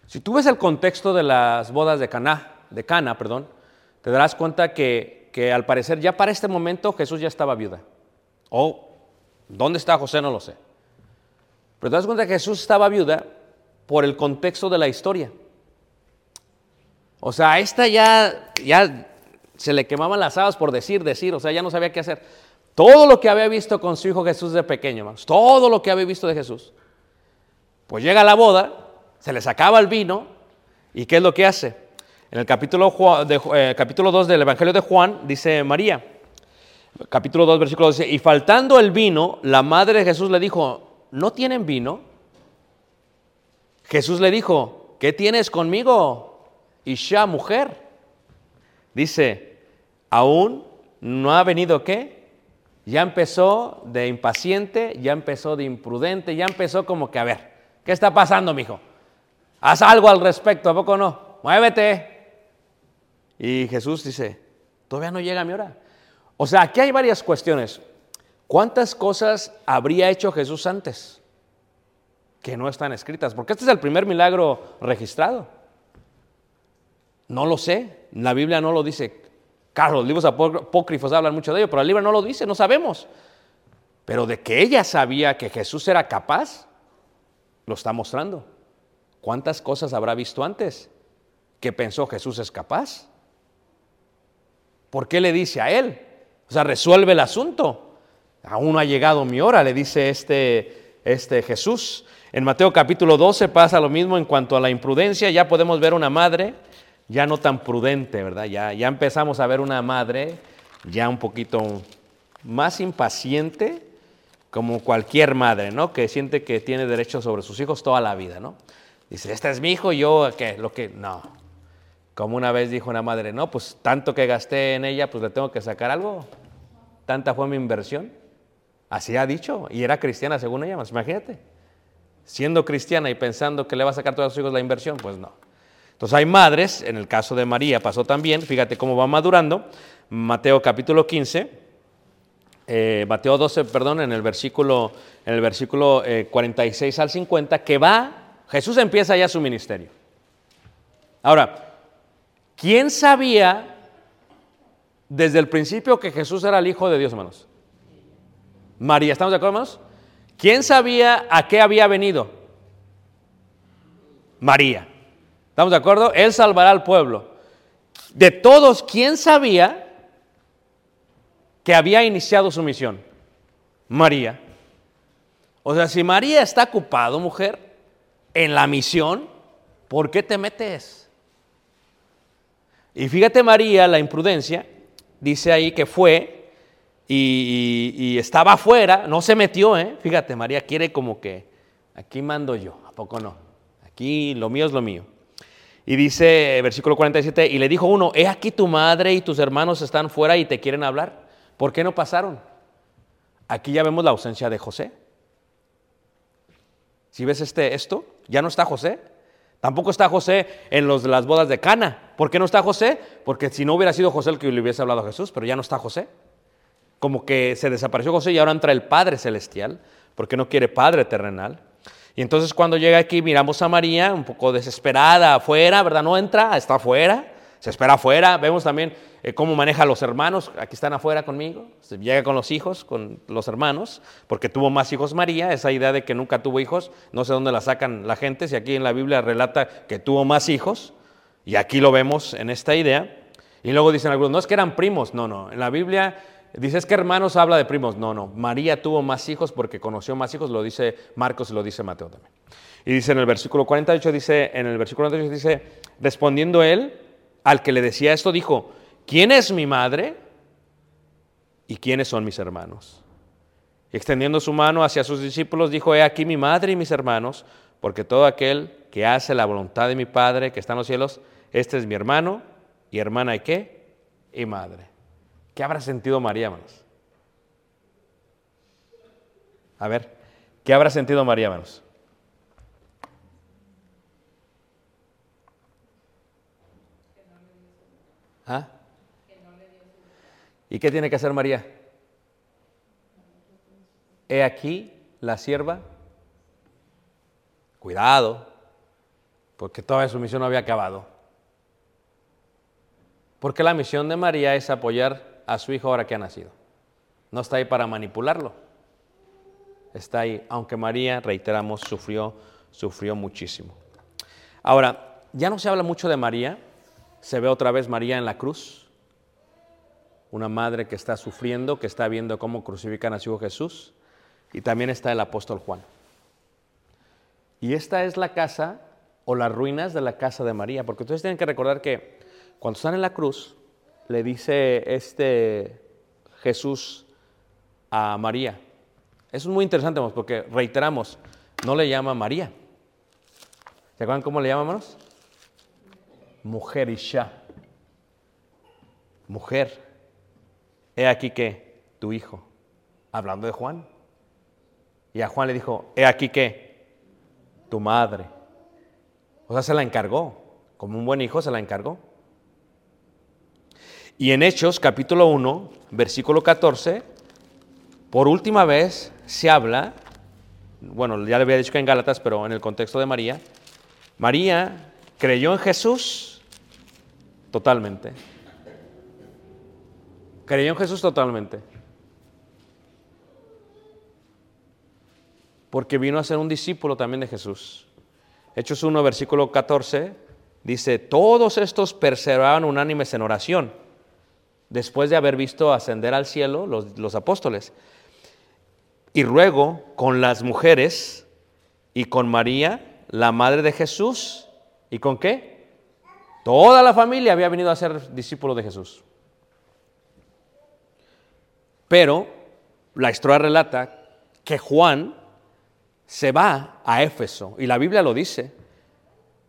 Speaker 2: Si tú ves el contexto de las bodas de Cana, de Cana, perdón, te darás cuenta que, que al parecer ya para este momento Jesús ya estaba viuda. O dónde está José no lo sé. Pero te das cuenta que Jesús estaba viuda por el contexto de la historia. O sea, esta ya, ya se le quemaban las habas por decir, decir, o sea, ya no sabía qué hacer. Todo lo que había visto con su hijo Jesús de pequeño, hermanos, todo lo que había visto de Jesús. Pues llega la boda, se le sacaba el vino, ¿y qué es lo que hace? En el capítulo, de, eh, capítulo 2 del Evangelio de Juan dice María, capítulo 2, versículo 12, y faltando el vino, la madre de Jesús le dijo, ¿no tienen vino? Jesús le dijo, ¿qué tienes conmigo? Isha, mujer. Dice, aún no ha venido qué? Ya empezó de impaciente, ya empezó de imprudente, ya empezó como que, a ver, ¿qué está pasando, mijo? Haz algo al respecto, ¿a poco no? Muévete. Y Jesús dice, todavía no llega mi hora. O sea, aquí hay varias cuestiones. ¿Cuántas cosas habría hecho Jesús antes que no están escritas? Porque este es el primer milagro registrado. No lo sé, la Biblia no lo dice. Claro, los libros apócrifos hablan mucho de ello, pero la Biblia no lo dice, no sabemos. Pero de que ella sabía que Jesús era capaz, lo está mostrando. ¿Cuántas cosas habrá visto antes que pensó Jesús es capaz? ¿Por qué le dice a él? O sea, resuelve el asunto. Aún no ha llegado mi hora, le dice este, este Jesús. En Mateo capítulo 12 pasa lo mismo en cuanto a la imprudencia. Ya podemos ver una madre ya no tan prudente, ¿verdad? Ya, ya empezamos a ver una madre ya un poquito más impaciente, como cualquier madre, ¿no? Que siente que tiene derecho sobre sus hijos toda la vida, ¿no? Dice, este es mi hijo, yo, ¿qué? Lo que, no. Como una vez dijo una madre, no, pues tanto que gasté en ella, pues le tengo que sacar algo. Tanta fue mi inversión. Así ha dicho, y era cristiana según ella, imagínate. Siendo cristiana y pensando que le va a sacar a todos sus hijos la inversión, pues no. Entonces hay madres, en el caso de María pasó también, fíjate cómo va madurando, Mateo capítulo 15, eh, Mateo 12, perdón, en el versículo, en el versículo 46 eh, al 50, que va, Jesús empieza ya su ministerio. Ahora, ¿quién sabía desde el principio que Jesús era el Hijo de Dios, hermanos? María, ¿estamos de acuerdo, hermanos? ¿Quién sabía a qué había venido? María. ¿Estamos de acuerdo? Él salvará al pueblo. De todos, ¿quién sabía que había iniciado su misión? María. O sea, si María está ocupado, mujer, en la misión, ¿por qué te metes? Y fíjate María, la imprudencia, dice ahí que fue y, estaba afuera, no se metió, ¿eh? Fíjate, María quiere como que, aquí mando yo, ¿a poco no? Aquí lo mío es lo mío. Y dice, versículo 47, y le dijo uno, he aquí tu madre y tus hermanos están fuera y te quieren hablar. ¿Por qué no pasaron? Aquí ya vemos la ausencia de José. Si ves este, esto, ya no está José. Tampoco está José en los, las bodas de Cana. ¿Por qué no está José? Porque si no hubiera sido José el que le hubiese hablado a Jesús, pero ya no está José. Como que se desapareció José y ahora entra el Padre Celestial, porque no quiere Padre terrenal. Y entonces cuando llega aquí miramos a María un poco desesperada afuera, ¿verdad? No entra, está afuera, se espera afuera. Vemos también eh, cómo maneja a los hermanos, aquí están afuera conmigo, se llega con los hijos, con los hermanos, porque tuvo más hijos María, esa idea de que nunca tuvo hijos, no sé dónde la sacan la gente, si aquí en la Biblia relata que tuvo más hijos, y aquí lo vemos en esta idea. Y luego dicen algunos, no es que eran primos, no, no, en la Biblia dice es que hermanos habla de primos, no, no, María tuvo más hijos porque conoció más hijos, lo dice Marcos y lo dice Mateo también. Y dice en el versículo 48, dice, en el versículo 48 dice, respondiendo él, al que le decía esto, dijo, ¿quién es mi madre y quiénes son mis hermanos? Y extendiendo su mano hacia sus discípulos, dijo, he aquí mi madre y mis hermanos, porque todo aquel que hace la voluntad de mi Padre que está en los cielos, este es mi hermano y hermana y qué? Y madre. ¿Qué habrá sentido María, hermanos? A ver, ¿qué habrá sentido María, hermanos? ¿Ah? ¿Y qué tiene que hacer María? He aquí la sierva. Cuidado, porque toda su misión no había acabado. Porque la misión de María es apoyar a su hijo ahora que ha nacido. No está ahí para manipularlo. Está ahí, aunque María, reiteramos, sufrió, sufrió muchísimo. Ahora, ya no se habla mucho de María, se ve otra vez María en la cruz, una madre que está sufriendo, que está viendo cómo crucifican a su hijo Jesús, y también está el apóstol Juan. Y esta es la casa o las ruinas de la casa de María, porque ustedes tienen que recordar que cuando están en la cruz, le dice este Jesús a María. Eso es muy interesante, porque reiteramos, no le llama María. ¿Se acuerdan cómo le llama, hermanos? Mujer Isha. Mujer. He aquí que tu hijo. Hablando de Juan. Y a Juan le dijo, he aquí que tu madre. O sea, se la encargó. Como un buen hijo se la encargó. Y en Hechos capítulo 1, versículo 14, por última vez se habla, bueno, ya le había dicho que en Gálatas, pero en el contexto de María, María creyó en Jesús totalmente. Creyó en Jesús totalmente. Porque vino a ser un discípulo también de Jesús. Hechos 1, versículo 14, dice, todos estos perseveraban unánimes en oración después de haber visto ascender al cielo los, los, apóstoles. Y luego con las mujeres y con María, la madre de Jesús, ¿y con qué? Toda la familia había venido a ser discípulo de Jesús. Pero la historia relata que Juan se va a Éfeso, y la Biblia lo dice.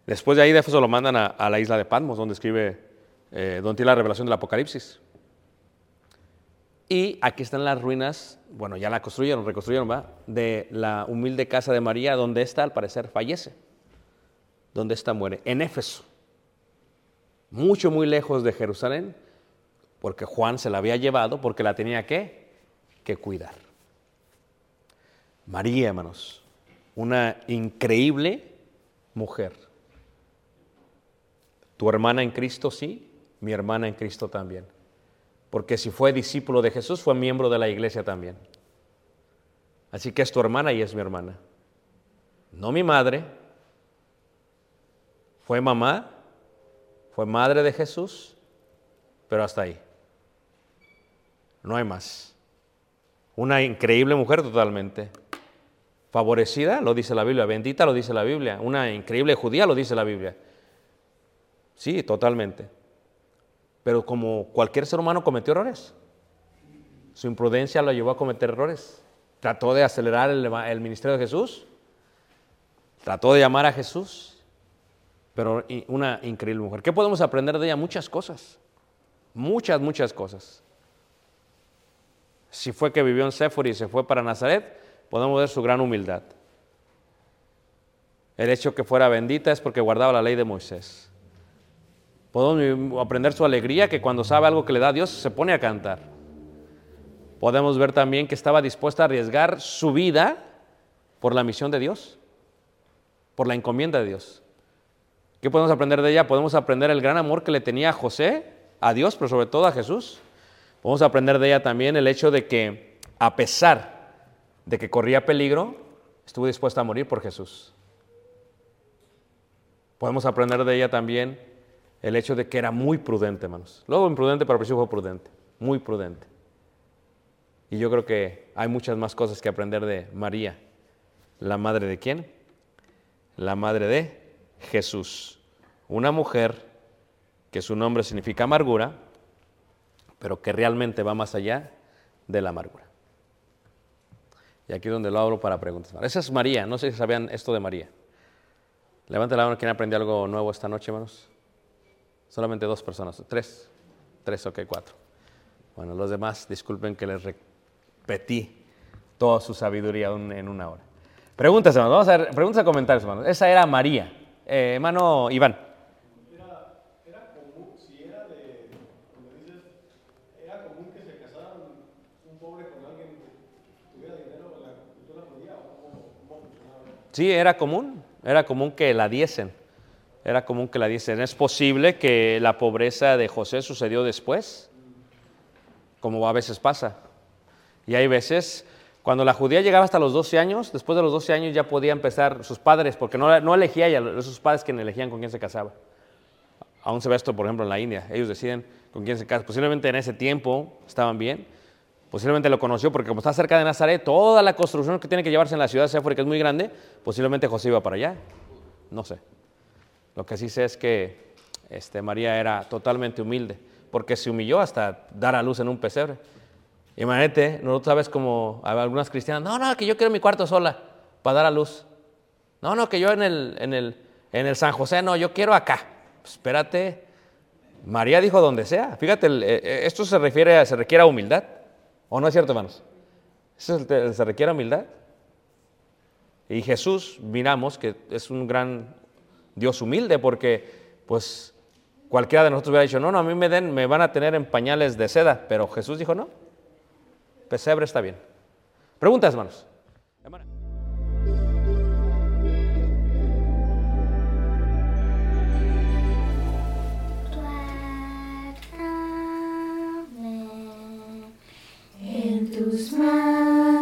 Speaker 2: Después de ahí de Éfeso lo mandan a, la isla de Patmos, donde escribe, eh, donde tiene la revelación del Apocalipsis. Y aquí están las ruinas, bueno, ya la construyeron, reconstruyeron, ¿va? De la humilde casa de María, donde ésta al parecer fallece, donde ésta muere, en Éfeso. Mucho, muy lejos de Jerusalén, porque Juan se la había llevado, porque la tenía que, que cuidar. María, hermanos, una increíble mujer. Tu hermana en Cristo, sí, mi hermana en Cristo también porque si fue discípulo de Jesús, fue miembro de la iglesia también. Así que es tu hermana y es mi hermana. No mi madre, fue mamá, fue madre de Jesús, pero hasta ahí. No hay más. Una increíble mujer totalmente. Favorecida, lo dice la Biblia. Bendita, lo dice la Biblia. Una increíble judía, lo dice la Biblia. Sí, totalmente pero como cualquier ser humano cometió errores. Su imprudencia lo llevó a cometer errores. Trató de acelerar el, ministerio de Jesús. Trató de llamar a Jesús. Pero una increíble mujer. ¿Qué podemos aprender de ella? Muchas cosas. Muchas, muchas cosas. Si fue que vivió en Séfora y se fue para Nazaret, podemos ver su gran humildad. El hecho que fuera bendita es porque guardaba la ley de Moisés. Podemos aprender su alegría que cuando sabe algo que le da a Dios se pone a cantar. Podemos ver también que estaba dispuesta a arriesgar su vida por la misión de Dios, por la encomienda de Dios. ¿Qué podemos aprender de ella? Podemos aprender el gran amor que le tenía a José, a Dios, pero sobre todo a Jesús. Podemos aprender de ella también el hecho de que, a pesar de que corría peligro, estuvo dispuesta a morir por Jesús. Podemos aprender de ella también el hecho de que era muy prudente, hermanos. Luego imprudente, pero al principio fue prudente, muy prudente. Y yo creo que hay muchas más cosas que aprender de María. ¿La madre de quién? La madre de Jesús. Una mujer que su nombre significa amargura, pero que realmente va más allá de la amargura. Y aquí es donde lo abro para preguntas. Esa es María, no sé si sabían esto de María. Levante la mano, ¿quién aprendió algo nuevo esta noche, hermanos? Solamente dos personas, tres, tres, ok, cuatro. Bueno, los demás, disculpen que les repetí toda su sabiduría en una hora. Preguntas, hermanos, vamos a ver, preguntas y comentarios, hermanos. Esa era María. Eh, hermano Iván.
Speaker 3: Era común, si era de, como dices, era común que se casaran un pobre con alguien que tuviera dinero en la cultura judía o cómo, cómo funcionaba.
Speaker 2: Sí, era común, era común que la diesen, era común que la diesen. Es posible que la pobreza de José sucedió después, como a veces pasa. Y hay veces, cuando la judía llegaba hasta los 12 años, después de los 12 años ya podía empezar sus padres, porque no, no elegía ella, sus padres quienes elegían con quién se casaba. Aún se ve esto, por ejemplo, en la India. Ellos deciden con quién se casa. Posiblemente en ese tiempo estaban bien. Posiblemente lo conoció porque como está cerca de Nazaret, toda la construcción que tiene que llevarse en la ciudad de Séfora, que es muy grande, posiblemente José iba para allá. No sé. Lo que sí sé es que este, María era totalmente humilde, porque se humilló hasta dar a luz en un pesebre. Imagínate, nosotros sabes como algunas cristianas, no, no, que yo quiero mi cuarto sola para dar a luz. No, no, que yo en el, en el, en el San José, no, yo quiero acá. Pues, espérate, María dijo donde sea. Fíjate, eh, eh, esto se refiere a, se requiere humildad. ¿O no es cierto, hermanos? Se requiere humildad. Y Jesús, miramos que es un gran Dios humilde porque, pues, cualquiera de nosotros hubiera dicho, no, no, a mí me, den, me van a tener en pañales de seda, pero Jesús dijo, no, pesebre está bien. Preguntas, hermanos.
Speaker 1: Tus manos,